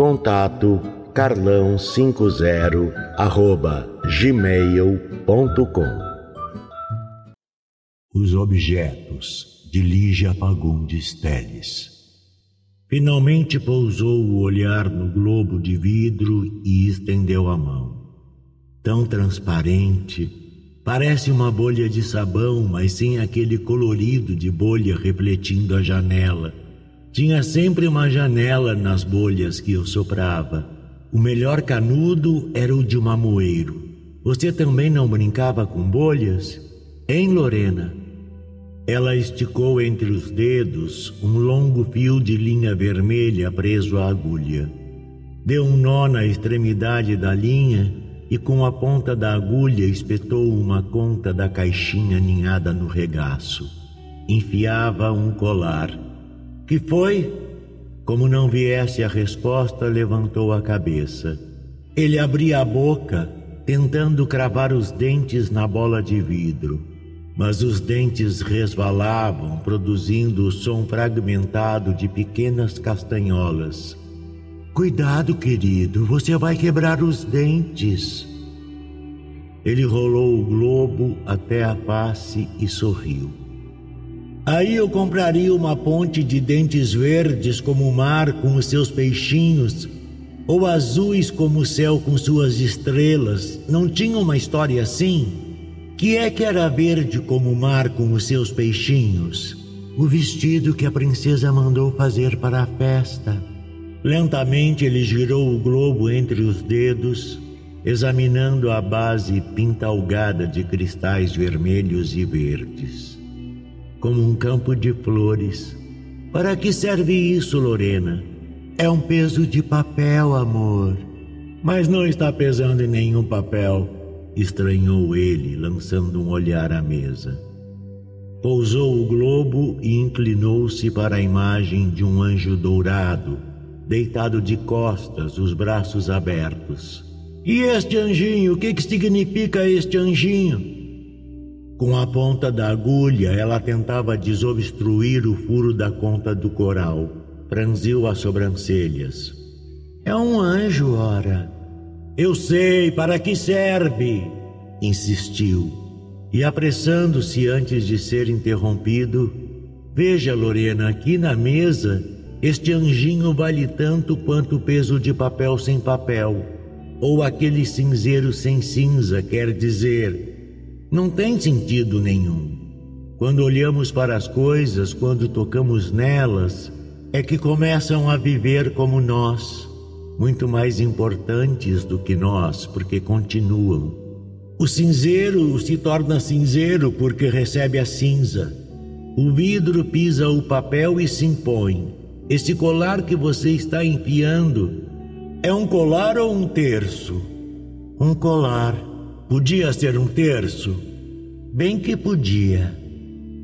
Contato carlão50 arroba gmail.com Os objetos de Lígia Fagundes Teles. Finalmente pousou o olhar no globo de vidro e estendeu a mão. Tão transparente, parece uma bolha de sabão, mas sem aquele colorido de bolha refletindo a janela tinha sempre uma janela nas bolhas que eu soprava. O melhor canudo era o de mamoeiro. Você também não brincava com bolhas? Hein, Lorena? Ela esticou entre os dedos um longo fio de linha vermelha preso à agulha. Deu um nó na extremidade da linha e com a ponta da agulha espetou uma conta da caixinha ninhada no regaço. Enfiava um colar que foi? Como não viesse a resposta, levantou a cabeça. Ele abria a boca, tentando cravar os dentes na bola de vidro, mas os dentes resvalavam, produzindo o som fragmentado de pequenas castanholas. Cuidado, querido, você vai quebrar os dentes. Ele rolou o globo até a face e sorriu. Aí eu compraria uma ponte de dentes verdes como o mar com os seus peixinhos, ou azuis como o céu com suas estrelas. Não tinha uma história assim? Que é que era verde como o mar com os seus peixinhos? O vestido que a princesa mandou fazer para a festa. Lentamente ele girou o globo entre os dedos, examinando a base pintalgada de cristais vermelhos e verdes como um campo de flores. Para que serve isso, Lorena? É um peso de papel, amor. Mas não está pesando em nenhum papel, estranhou ele, lançando um olhar à mesa. Pousou o globo e inclinou-se para a imagem de um anjo dourado, deitado de costas, os braços abertos. E este anjinho, o que, que significa este anjinho? Com a ponta da agulha, ela tentava desobstruir o furo da conta do coral. Franziu as sobrancelhas. É um anjo, ora. Eu sei, para que serve? Insistiu. E apressando-se antes de ser interrompido, veja, Lorena, aqui na mesa, este anjinho vale tanto quanto o peso de papel sem papel, ou aquele cinzeiro sem cinza, quer dizer, não tem sentido nenhum. Quando olhamos para as coisas, quando tocamos nelas, é que começam a viver como nós, muito mais importantes do que nós, porque continuam. O cinzeiro se torna cinzeiro porque recebe a cinza. O vidro pisa o papel e se impõe. Esse colar que você está enfiando é um colar ou um terço? Um colar. Podia ser um terço? Bem que podia.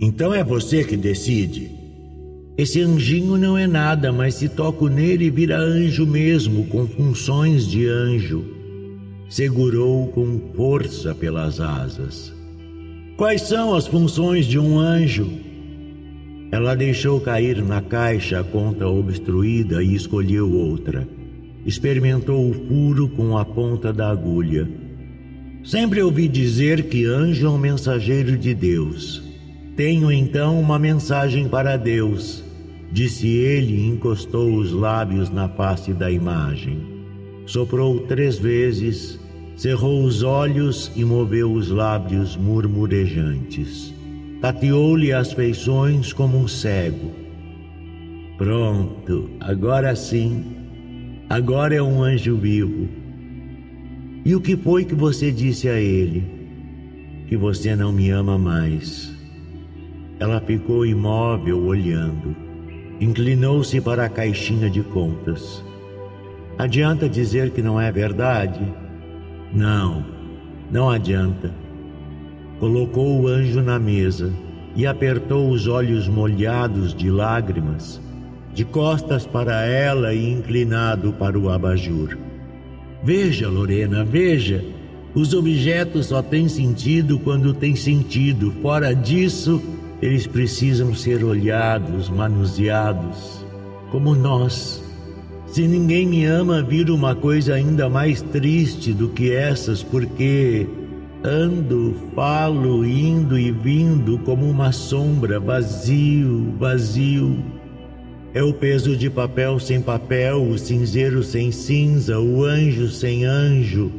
Então é você que decide. Esse anjinho não é nada, mas se toco nele vira anjo mesmo, com funções de anjo. Segurou com força pelas asas. Quais são as funções de um anjo? Ela deixou cair na caixa a conta obstruída e escolheu outra. Experimentou o furo com a ponta da agulha. Sempre ouvi dizer que anjo é um mensageiro de Deus. Tenho então uma mensagem para Deus, disse ele e encostou os lábios na face da imagem. Soprou três vezes cerrou os olhos e moveu os lábios murmurejantes. Tateou-lhe as feições como um cego. Pronto, agora sim. Agora é um anjo vivo. E o que foi que você disse a ele? Que você não me ama mais. Ela ficou imóvel olhando. Inclinou-se para a caixinha de contas. Adianta dizer que não é verdade? Não, não adianta. Colocou o anjo na mesa e apertou os olhos molhados de lágrimas, de costas para ela e inclinado para o abajur. Veja, Lorena, veja. Os objetos só têm sentido quando têm sentido. Fora disso, eles precisam ser olhados, manuseados, como nós. Se ninguém me ama, vira uma coisa ainda mais triste do que essas, porque ando, falo, indo e vindo como uma sombra, vazio, vazio. É o peso de papel sem papel, o cinzeiro sem cinza, o anjo sem anjo.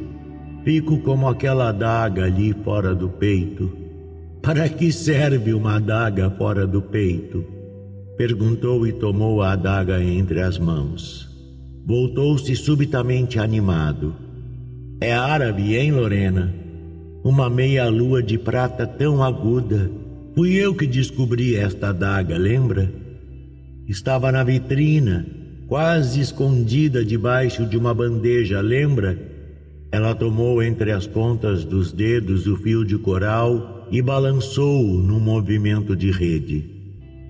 Fico como aquela adaga ali fora do peito para que serve uma adaga fora do peito? Perguntou e tomou a adaga entre as mãos. Voltou-se subitamente animado. É árabe, hein, Lorena? Uma meia-lua de prata tão aguda. Fui eu que descobri esta adaga, lembra? Estava na vitrina, quase escondida debaixo de uma bandeja, lembra? Ela tomou entre as pontas dos dedos o fio de coral e balançou-o num movimento de rede.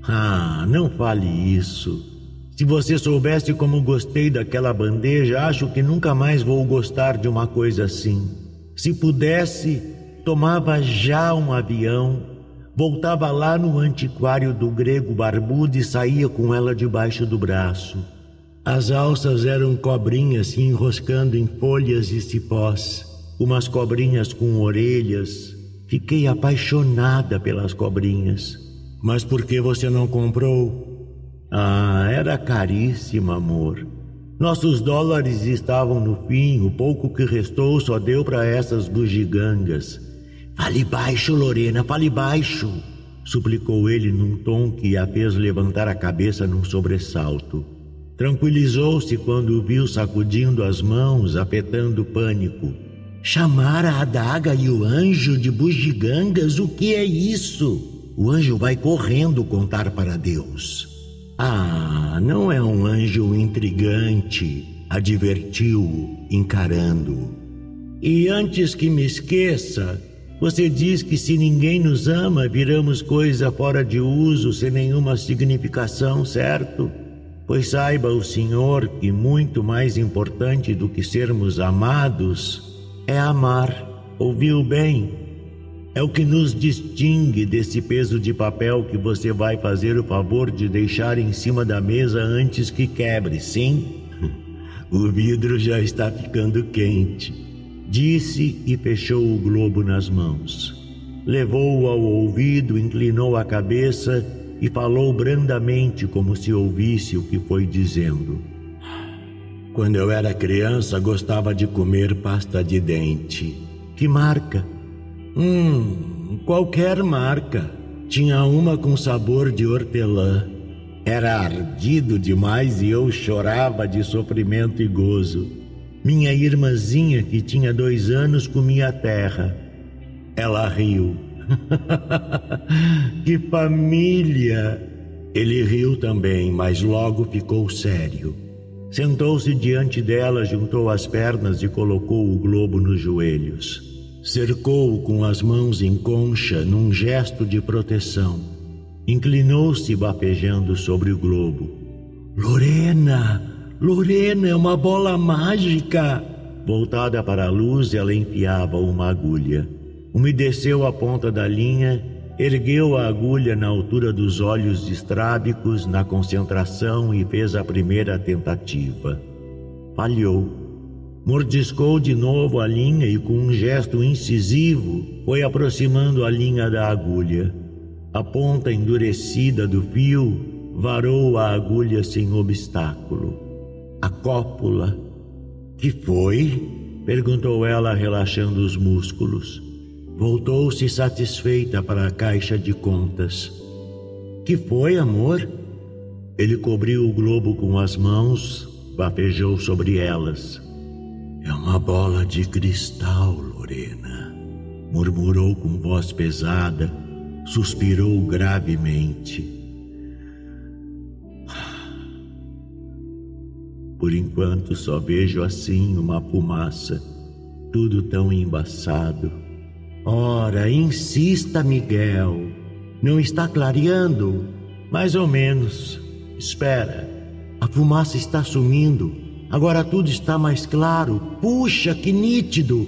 Ah, não fale isso. Se você soubesse como gostei daquela bandeja, acho que nunca mais vou gostar de uma coisa assim. Se pudesse, tomava já um avião, voltava lá no antiquário do grego barbudo e saía com ela debaixo do braço. As alças eram cobrinhas se enroscando em folhas e cipós, umas cobrinhas com orelhas, Fiquei apaixonada pelas cobrinhas. Mas por que você não comprou? Ah, era caríssima, amor. Nossos dólares estavam no fim, o pouco que restou só deu para essas bugigangas. Fale baixo, Lorena, fale baixo, suplicou ele num tom que a fez levantar a cabeça num sobressalto. Tranquilizou-se quando o viu sacudindo as mãos, afetando pânico. Chamar a adaga e o anjo de bugigangas, o que é isso? O anjo vai correndo contar para Deus. Ah, não é um anjo intrigante, advertiu, encarando. E antes que me esqueça, você diz que se ninguém nos ama, viramos coisa fora de uso, sem nenhuma significação, certo? Pois saiba o Senhor que muito mais importante do que sermos amados é amar. Ouviu bem? É o que nos distingue desse peso de papel que você vai fazer o favor de deixar em cima da mesa antes que quebre, sim? O vidro já está ficando quente, disse e fechou o globo nas mãos. Levou-o ao ouvido, inclinou a cabeça e falou brandamente, como se ouvisse o que foi dizendo. Quando eu era criança, gostava de comer pasta de dente. Que marca? Hum, qualquer marca. Tinha uma com sabor de hortelã. Era ardido demais e eu chorava de sofrimento e gozo. Minha irmãzinha, que tinha dois anos, comia terra. Ela riu. que família! Ele riu também, mas logo ficou sério. Sentou-se diante dela, juntou as pernas e colocou o globo nos joelhos. Cercou-o com as mãos em concha, num gesto de proteção. Inclinou-se, bafejando sobre o globo. Lorena! Lorena, é uma bola mágica! Voltada para a luz, ela enfiava uma agulha. Umedeceu a ponta da linha Ergueu a agulha na altura dos olhos estrábicos na concentração e fez a primeira tentativa. Falhou. Mordiscou de novo a linha e, com um gesto incisivo, foi aproximando a linha da agulha. A ponta endurecida do fio varou a agulha sem obstáculo. A cópula. Que foi? Perguntou ela, relaxando os músculos. Voltou-se satisfeita para a caixa de contas. Que foi, amor? Ele cobriu o globo com as mãos, bafejou sobre elas. É uma bola de cristal, Lorena, murmurou com voz pesada, suspirou gravemente. Por enquanto só vejo assim uma fumaça, tudo tão embaçado. Ora, insista, Miguel. Não está clareando? Mais ou menos. Espera. A fumaça está sumindo. Agora tudo está mais claro. Puxa, que nítido!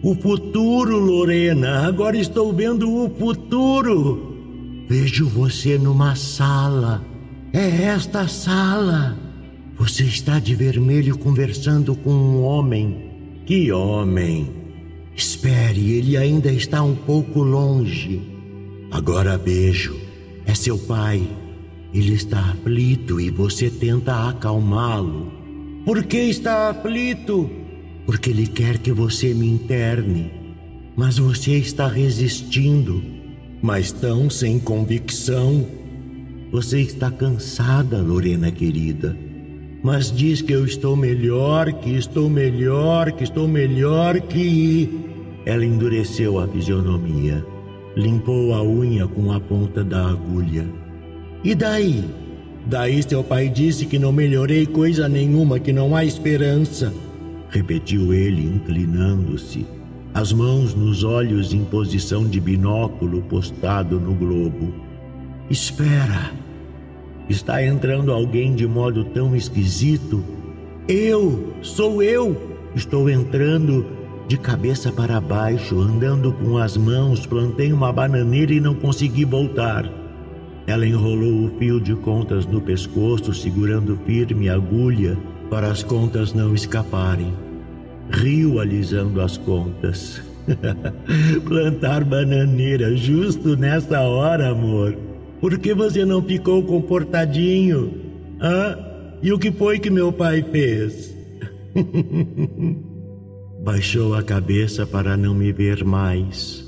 O futuro, Lorena. Agora estou vendo o futuro. Vejo você numa sala. É esta sala. Você está de vermelho conversando com um homem. Que homem? Espere, ele ainda está um pouco longe. Agora vejo. É seu pai. Ele está aflito e você tenta acalmá-lo. Por que está aflito? Porque ele quer que você me interne. Mas você está resistindo, mas tão sem convicção. Você está cansada, Lorena querida. Mas diz que eu estou melhor, que estou melhor, que estou melhor que. Ela endureceu a fisionomia, limpou a unha com a ponta da agulha. E daí? Daí seu pai disse que não melhorei coisa nenhuma, que não há esperança. Repetiu ele, inclinando-se, as mãos nos olhos em posição de binóculo postado no globo. Espera! Está entrando alguém de modo tão esquisito. Eu, sou eu! Estou entrando de cabeça para baixo, andando com as mãos, plantei uma bananeira e não consegui voltar. Ela enrolou o fio de contas no pescoço, segurando firme a agulha para as contas não escaparem. Riu alisando as contas. Plantar bananeira justo nessa hora, amor. Por que você não ficou comportadinho? Hã? E o que foi que meu pai fez? Baixou a cabeça para não me ver mais.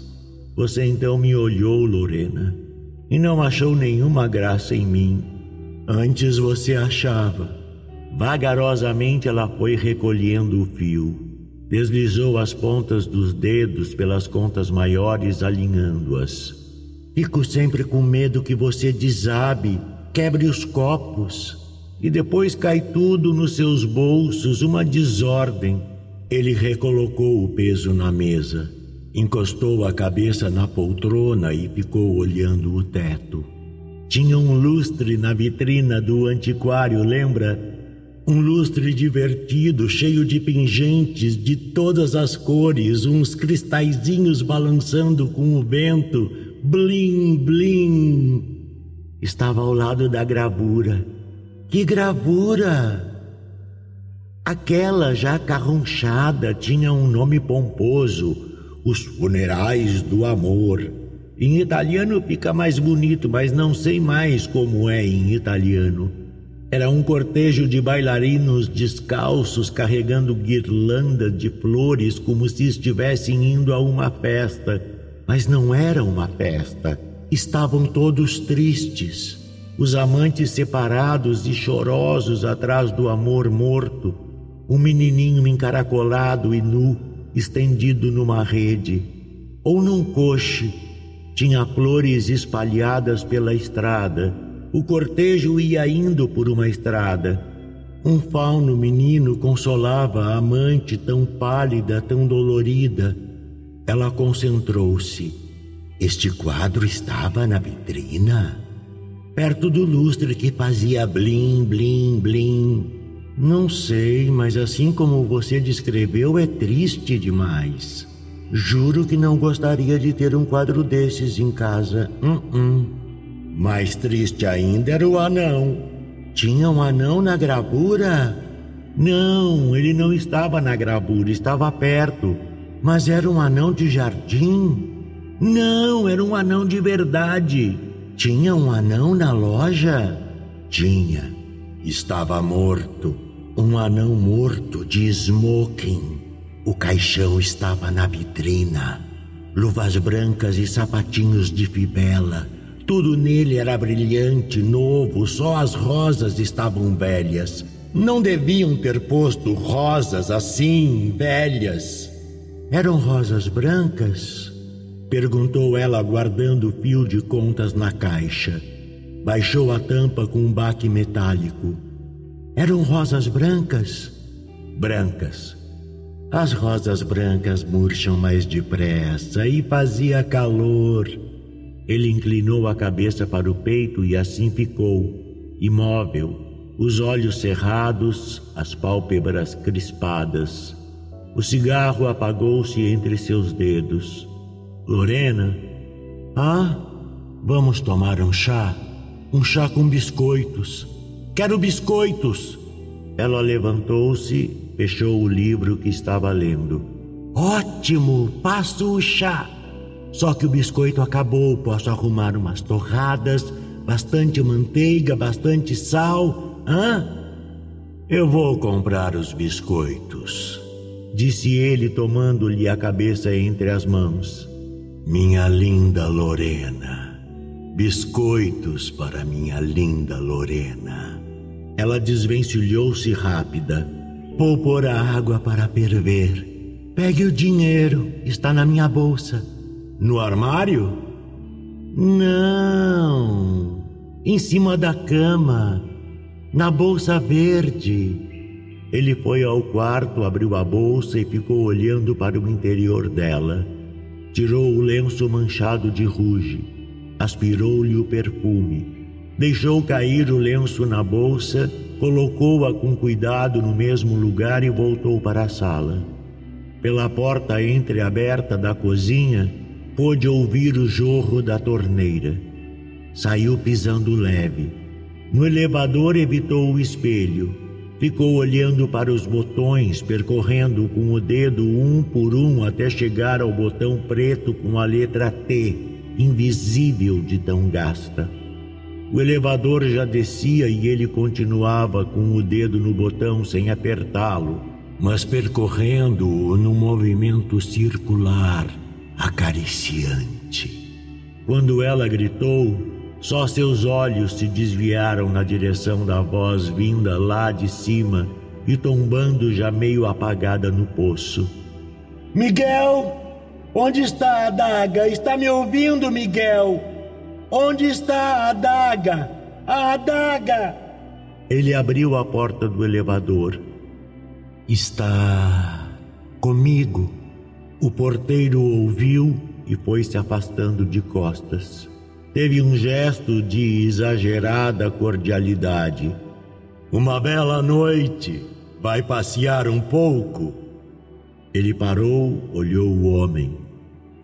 Você então me olhou, Lorena e não achou nenhuma graça em mim. Antes você achava. Vagarosamente ela foi recolhendo o fio. Deslizou as pontas dos dedos pelas contas maiores, alinhando-as. Fico sempre com medo que você desabe, quebre os copos e depois cai tudo nos seus bolsos, uma desordem. Ele recolocou o peso na mesa. Encostou a cabeça na poltrona e ficou olhando o teto. Tinha um lustre na vitrina do antiquário, lembra? Um lustre divertido, cheio de pingentes de todas as cores, uns cristalzinhos balançando com o vento. Blim, blim. Estava ao lado da gravura. Que gravura! Aquela já carronchada tinha um nome pomposo os funerais do amor. Em italiano fica mais bonito, mas não sei mais como é em italiano. Era um cortejo de bailarinos descalços carregando guirlandas de flores como se estivessem indo a uma festa. Mas não era uma festa. Estavam todos tristes, os amantes separados e chorosos atrás do amor morto, o menininho encaracolado e nu estendido numa rede, ou num coche, tinha flores espalhadas pela estrada. O cortejo ia indo por uma estrada. Um fauno menino consolava a amante tão pálida, tão dolorida. Ela concentrou-se. Este quadro estava na vitrina, perto do lustre que fazia blim, blim, blim. Não sei, mas assim como você descreveu, é triste demais. Juro que não gostaria de ter um quadro desses em casa. Uh -uh. Mais triste ainda era o anão. Tinha um anão na gravura? Não, ele não estava na gravura, estava perto. Mas era um anão de jardim? Não, era um anão de verdade. Tinha um anão na loja? Tinha. Estava morto. Um anão morto de smoking. O caixão estava na vitrina. Luvas brancas e sapatinhos de fibela. Tudo nele era brilhante, novo, só as rosas estavam velhas. Não deviam ter posto rosas assim, velhas. Eram rosas brancas? Perguntou ela, guardando o fio de contas na caixa. Baixou a tampa com um baque metálico. Eram rosas brancas? Brancas. As rosas brancas murcham mais depressa e fazia calor. Ele inclinou a cabeça para o peito e assim ficou, imóvel, os olhos cerrados, as pálpebras crispadas. O cigarro apagou-se entre seus dedos. Lorena? Ah, vamos tomar um chá? Um chá com biscoitos. Quero biscoitos! Ela levantou-se, fechou o livro que estava lendo. Ótimo! Faço o chá! Só que o biscoito acabou. Posso arrumar umas torradas, bastante manteiga, bastante sal. Hã? Eu vou comprar os biscoitos, disse ele, tomando-lhe a cabeça entre as mãos. Minha linda Lorena, biscoitos para minha linda Lorena. Ela desvencilhou-se rápida. Vou pôr a água para ferver. Pegue o dinheiro, está na minha bolsa. No armário? Não, em cima da cama, na bolsa verde. Ele foi ao quarto, abriu a bolsa e ficou olhando para o interior dela. Tirou o lenço manchado de ruge, aspirou-lhe o perfume, deixou cair o lenço na bolsa, colocou-a com cuidado no mesmo lugar e voltou para a sala. Pela porta entreaberta da cozinha, pôde ouvir o jorro da torneira. Saiu pisando leve. No elevador evitou o espelho Ficou olhando para os botões, percorrendo com o dedo um por um até chegar ao botão preto com a letra T, invisível de tão gasta. O elevador já descia e ele continuava com o dedo no botão sem apertá-lo, mas percorrendo-o num movimento circular, acariciante. Quando ela gritou, só seus olhos se desviaram na direção da voz vinda lá de cima e tombando já meio apagada no poço. Miguel! Onde está a adaga? Está me ouvindo, Miguel? Onde está a adaga? A adaga! Ele abriu a porta do elevador. Está comigo. O porteiro ouviu e foi se afastando de costas. Teve um gesto de exagerada cordialidade. Uma bela noite. Vai passear um pouco? Ele parou, olhou o homem,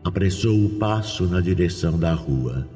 apressou o passo na direção da rua.